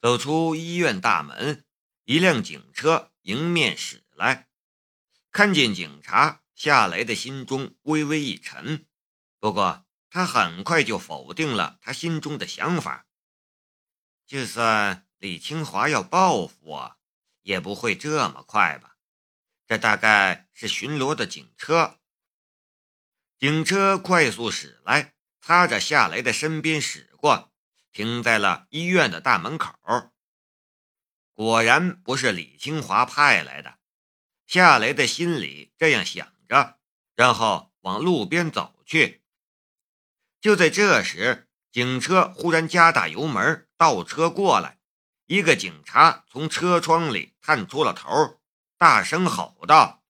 走出医院大门，一辆警车迎面驶来。看见警察，夏雷的心中微微一沉。不过，他很快就否定了他心中的想法。就算李清华要报复我，也不会这么快吧？这大概是巡逻的警车。警车快速驶来，擦着夏雷的身边驶过。停在了医院的大门口，果然不是李清华派来的。夏雷的心里这样想着，然后往路边走去。就在这时，警车忽然加大油门，倒车过来。一个警察从车窗里探出了头，大声吼道：“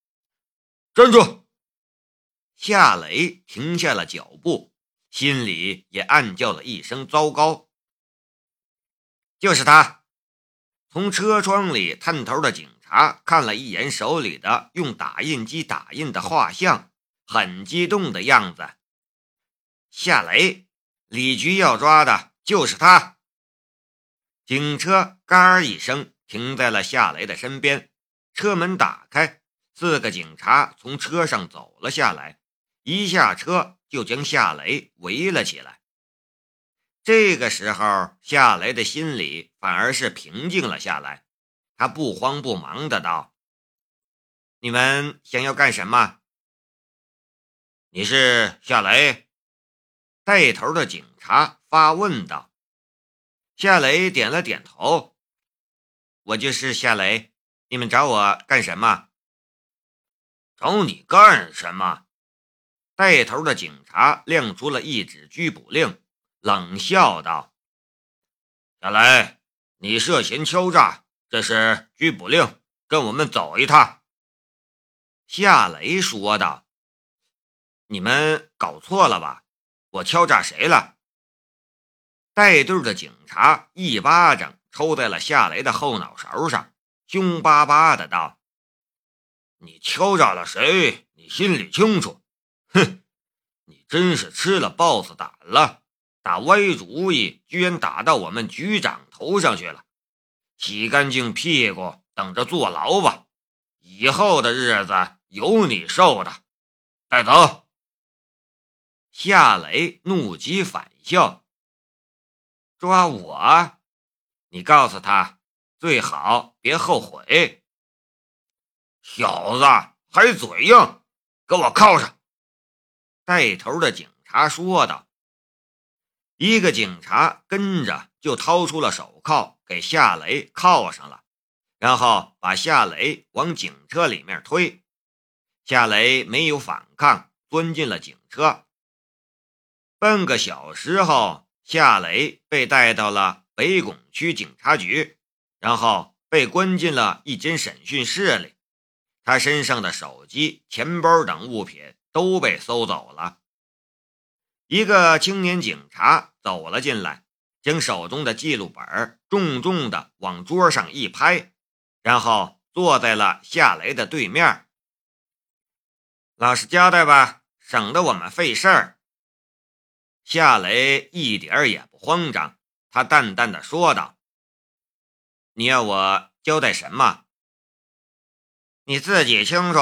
站住！”夏雷停下了脚步，心里也暗叫了一声：“糟糕！”就是他，从车窗里探头的警察看了一眼手里的用打印机打印的画像，很激动的样子。夏雷，李局要抓的就是他。警车“嘎”一声停在了夏雷的身边，车门打开，四个警察从车上走了下来，一下车就将夏雷围了起来。这个时候，夏雷的心里反而是平静了下来。他不慌不忙的道：“你们想要干什么？”“你是夏雷？”带头的警察发问道。夏雷点了点头：“我就是夏雷。你们找我干什么？”“找你干什么？”带头的警察亮出了一纸拘捕令。冷笑道：“夏雷，你涉嫌敲诈，这是拘捕令，跟我们走一趟。”夏雷说道：“你们搞错了吧？我敲诈谁了？”带队的警察一巴掌抽在了夏雷的后脑勺上，凶巴巴的道：“你敲诈了谁？你心里清楚。哼，你真是吃了豹子胆了。”打歪主意，居然打到我们局长头上去了！洗干净屁股，等着坐牢吧！以后的日子有你受的！带走！夏雷怒极反笑：“抓我？你告诉他，最好别后悔。”小子还嘴硬，给我铐上！带头的警察说道。一个警察跟着就掏出了手铐，给夏雷铐上了，然后把夏雷往警车里面推。夏雷没有反抗，钻进了警车。半个小时后，夏雷被带到了北拱区警察局，然后被关进了一间审讯室里。他身上的手机、钱包等物品都被搜走了。一个青年警察走了进来，将手中的记录本重重的往桌上一拍，然后坐在了夏雷的对面。老实交代吧，省得我们费事儿。夏雷一点也不慌张，他淡淡的说道：“你要我交代什么？你自己清楚，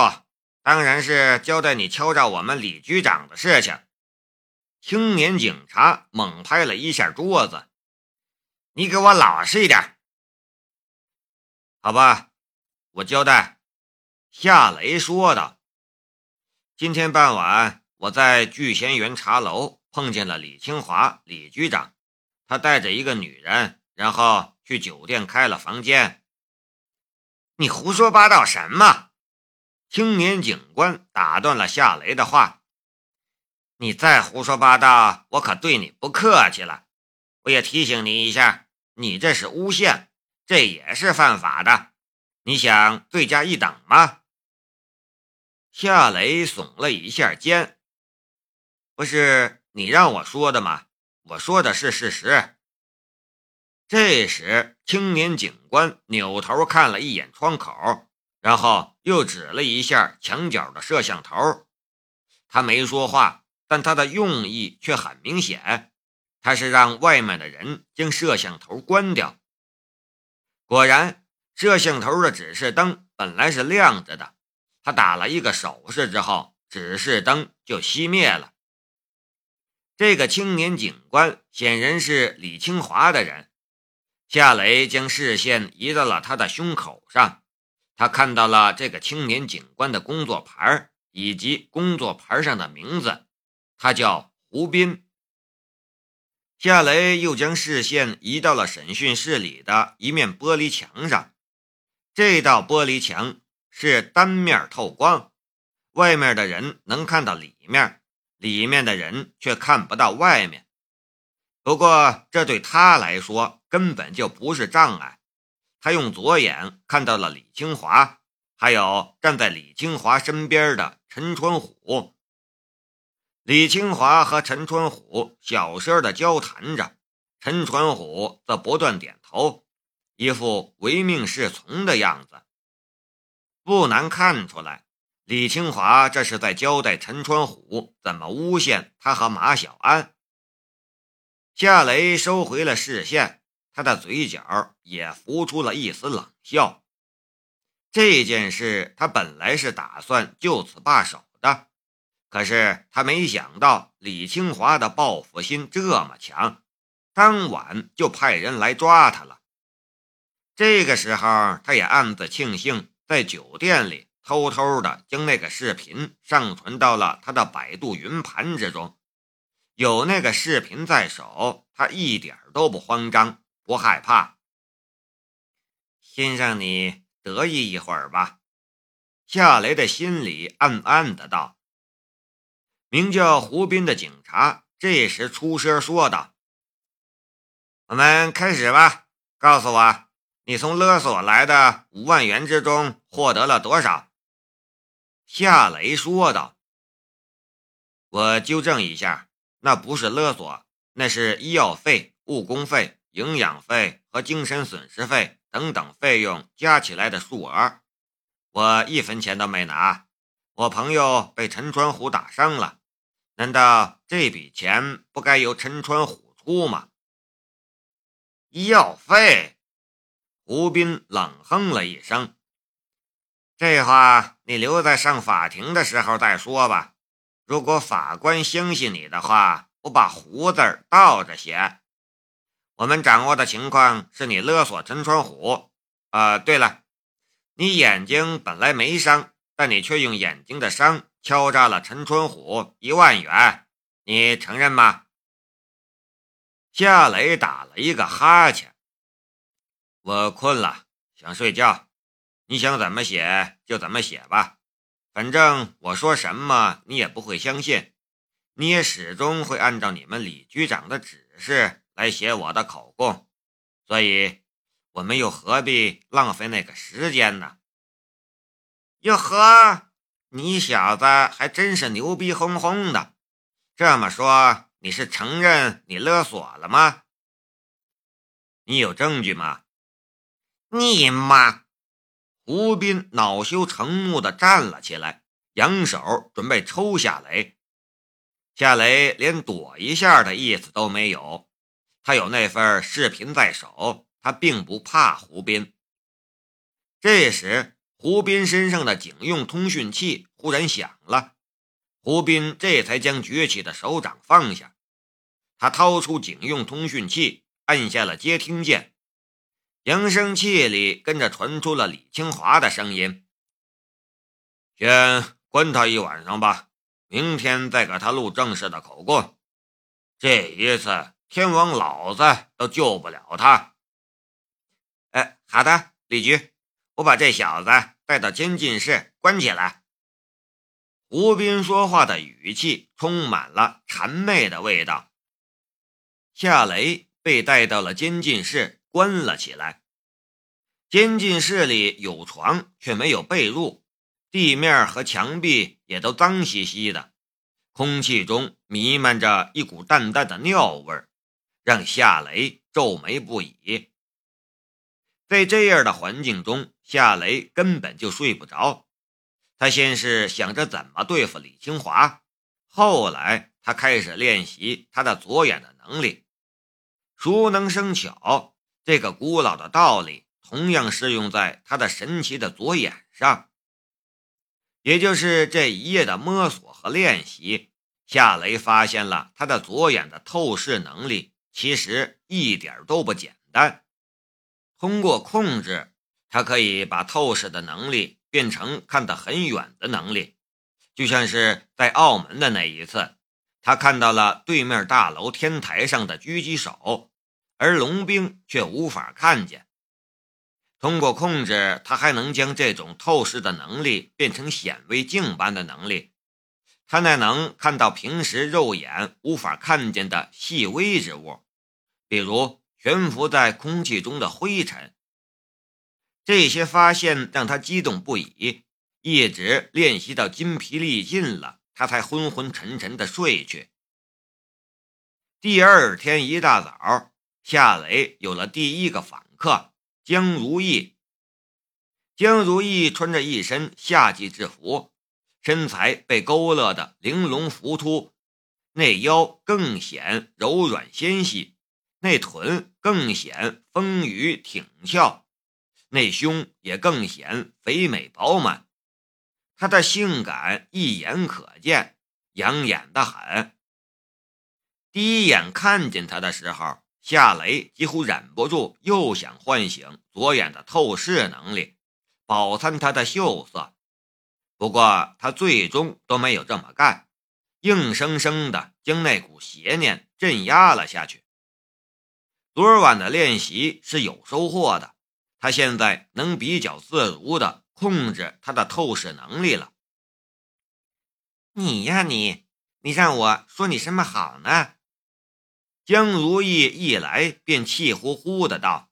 当然是交代你敲诈我们李局长的事情。”青年警察猛拍了一下桌子：“你给我老实一点，好吧？我交代。”夏雷说道：“今天傍晚，我在聚贤园茶楼碰见了李清华，李局长，他带着一个女人，然后去酒店开了房间。”你胡说八道什么？青年警官打断了夏雷的话。你再胡说八道，我可对你不客气了。我也提醒你一下，你这是诬陷，这也是犯法的。你想罪加一等吗？夏雷耸了一下肩，不是你让我说的吗？我说的是事实。这时，青年警官扭头看了一眼窗口，然后又指了一下墙角的摄像头，他没说话。但他的用意却很明显，他是让外面的人将摄像头关掉。果然，摄像头的指示灯本来是亮着的，他打了一个手势之后，指示灯就熄灭了。这个青年警官显然是李清华的人。夏雷将视线移到了他的胸口上，他看到了这个青年警官的工作牌以及工作牌上的名字，他叫胡斌。夏雷又将视线移到了审讯室里的一面玻璃墙上，这道玻璃墙是单面透光，外面的人能看到里面，里面的人却看不到外面。不过，这对他来说根本就不是障碍。他用左眼看到了李清华，还有站在李清华身边的陈川虎。李清华和陈春虎小声的交谈着，陈春虎则不断点头，一副唯命是从的样子。不难看出来，李清华这是在交代陈春虎怎么诬陷他和马小安。夏雷收回了视线，他的嘴角也浮出了一丝冷笑。这件事他本来是打算就此罢手，可是他没想到李清华的报复心这么强，当晚就派人来抓他了。这个时候，他也暗自庆幸在酒店里偷偷的将那个视频上传到了他的百度云盘之中。有那个视频在手，他一点都不慌张，不害怕。先让你得意一会儿吧，夏雷的心里暗暗的道。名叫胡斌的警察这时出声说道：“我们开始吧，告诉我，你从勒索来的五万元之中获得了多少？”夏雷说道：“我纠正一下。”那不是勒索，那是医药费、误工费、营养费和精神损失费等等费用加起来的数额，我一分钱都没拿。我朋友被陈川虎打伤了，难道这笔钱不该由陈川虎出吗？医药费？胡斌冷哼了一声：“这话你留在上法庭的时候再说吧。”如果法官相信你的话，我把“胡”字倒着写。我们掌握的情况是你勒索陈川虎。啊，对了，你眼睛本来没伤，但你却用眼睛的伤敲诈了陈春虎一万元，你承认吗？夏雷打了一个哈欠。我困了，想睡觉。你想怎么写就怎么写吧。反正我说什么你也不会相信，你也始终会按照你们李局长的指示来写我的口供，所以我们又何必浪费那个时间呢？哟呵，你小子还真是牛逼哄哄的！这么说你是承认你勒索了吗？你有证据吗？你妈！胡斌恼羞成怒地站了起来，扬手准备抽夏雷。夏雷连躲一下的意思都没有，他有那份视频在手，他并不怕胡斌。这时，胡斌身上的警用通讯器忽然响了，胡斌这才将举起的手掌放下，他掏出警用通讯器，按下了接听键。扬声器里跟着传出了李清华的声音：“先关他一晚上吧，明天再给他录正式的口供。这一次，天王老子都救不了他。”“哎，好的，李局，我把这小子带到监禁室关起来。”胡斌说话的语气充满了谄媚的味道。夏雷被带到了监禁室。关了起来。监禁室里有床，却没有被褥，地面和墙壁也都脏兮兮的，空气中弥漫着一股淡淡的尿味，让夏雷皱眉不已。在这样的环境中，夏雷根本就睡不着。他先是想着怎么对付李清华，后来他开始练习他的左眼的能力。熟能生巧。这个古老的道理，同样适用在他的神奇的左眼上。也就是这一夜的摸索和练习，夏雷发现了他的左眼的透视能力其实一点都不简单。通过控制，他可以把透视的能力变成看得很远的能力，就像是在澳门的那一次，他看到了对面大楼天台上的狙击手，而龙兵却无法看见。通过控制，他还能将这种透视的能力变成显微镜般的能力。他那能看到平时肉眼无法看见的细微之物，比如悬浮在空气中的灰尘。这些发现让他激动不已，一直练习到筋疲力尽了，他才昏昏沉沉的睡去。第二天一大早，夏雷有了第一个访客。江如意，江如意穿着一身夏季制服，身材被勾勒的玲珑浮凸，那腰更显柔软纤细，那臀更显丰腴挺翘，那胸也更显肥美饱满。她的性感一眼可见，养眼的很。第一眼看见她的时候。夏雷几乎忍不住又想唤醒左眼的透视能力，饱餐他的秀色。不过他最终都没有这么干，硬生生的将那股邪念镇压了下去。昨晚的练习是有收获的，他现在能比较自如的控制他的透视能力了。你呀，你，你让我说你什么好呢？江如意一来便气呼呼的道：“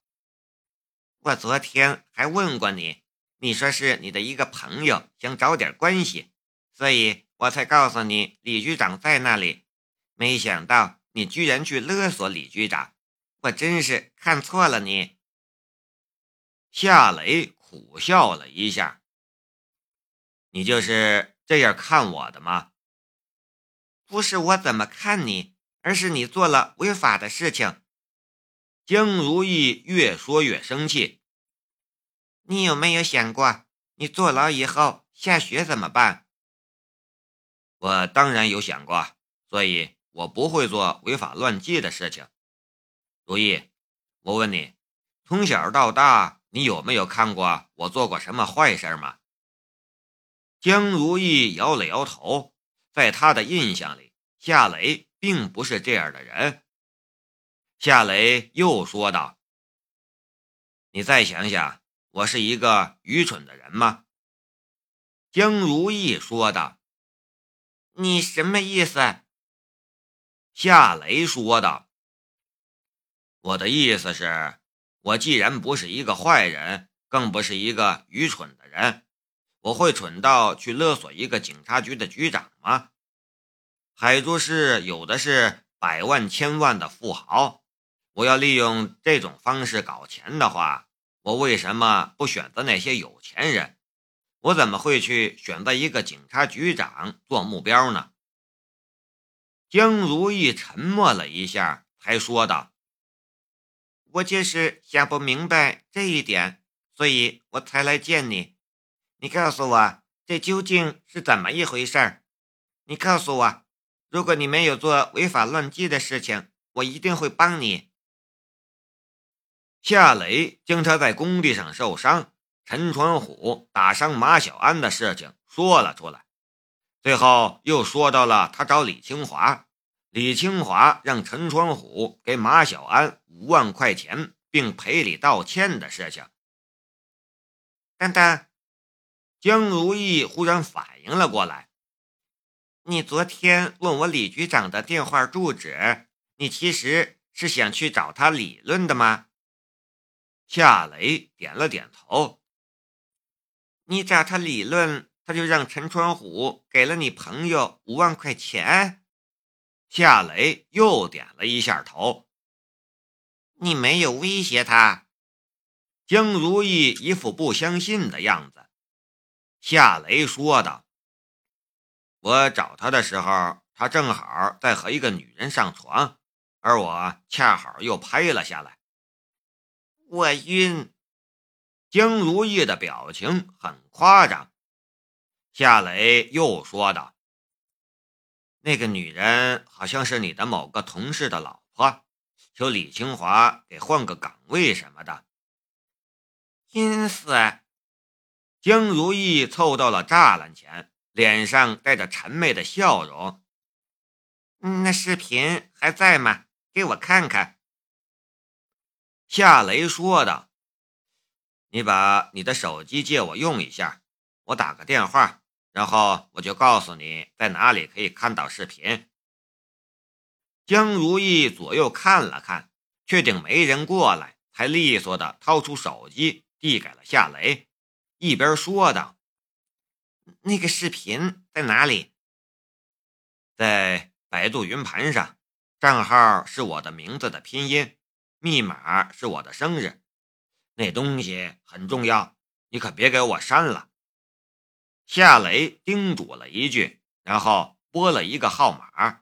我昨天还问过你，你说是你的一个朋友想找点关系，所以我才告诉你李局长在那里。没想到你居然去勒索李局长，我真是看错了你。”夏雷苦笑了一下：“你就是这样看我的吗？不是我怎么看你？”而是你做了违法的事情，江如意越说越生气。你有没有想过，你坐牢以后下雪怎么办？我当然有想过，所以我不会做违法乱纪的事情。如意，我问你，从小到大，你有没有看过我做过什么坏事吗？江如意摇了摇头，在他的印象里，夏雷。并不是这样的人，夏雷又说道：“你再想想，我是一个愚蠢的人吗？”江如意说道：“你什么意思？”夏雷说道：“我的意思是，我既然不是一个坏人，更不是一个愚蠢的人，我会蠢到去勒索一个警察局的局长吗？”海珠市有的是百万千万的富豪，我要利用这种方式搞钱的话，我为什么不选择那些有钱人？我怎么会去选择一个警察局长做目标呢？江如意沉默了一下，才说道：“我就是想不明白这一点，所以我才来见你。你告诉我，这究竟是怎么一回事？你告诉我。”如果你没有做违法乱纪的事情，我一定会帮你。夏雷将他在工地上受伤，陈传虎打伤马小安的事情说了出来，最后又说到了他找李清华，李清华让陈传虎给马小安五万块钱并赔礼道歉的事情。丹丹，江如意忽然反应了过来。你昨天问我李局长的电话住址，你其实是想去找他理论的吗？夏雷点了点头。你找他理论，他就让陈川虎给了你朋友五万块钱。夏雷又点了一下头。你没有威胁他？江如意一副不相信的样子。夏雷说道。我找他的时候，他正好在和一个女人上床，而我恰好又拍了下来。我晕。江如意的表情很夸张。夏雷又说道：“那个女人好像是你的某个同事的老婆，求李清华给换个岗位什么的。”阴死！江如意凑到了栅栏前，脸上带着谄媚的笑容。那视频还在吗？给我看看。夏雷说道：“你把你的手机借我用一下，我打个电话。”然后我就告诉你在哪里可以看到视频。江如意左右看了看，确定没人过来，才利索的掏出手机递给了夏雷，一边说道：“那个视频在哪里？在百度云盘上，账号是我的名字的拼音，密码是我的生日。那东西很重要，你可别给我删了。”夏雷叮嘱了一句，然后拨了一个号码。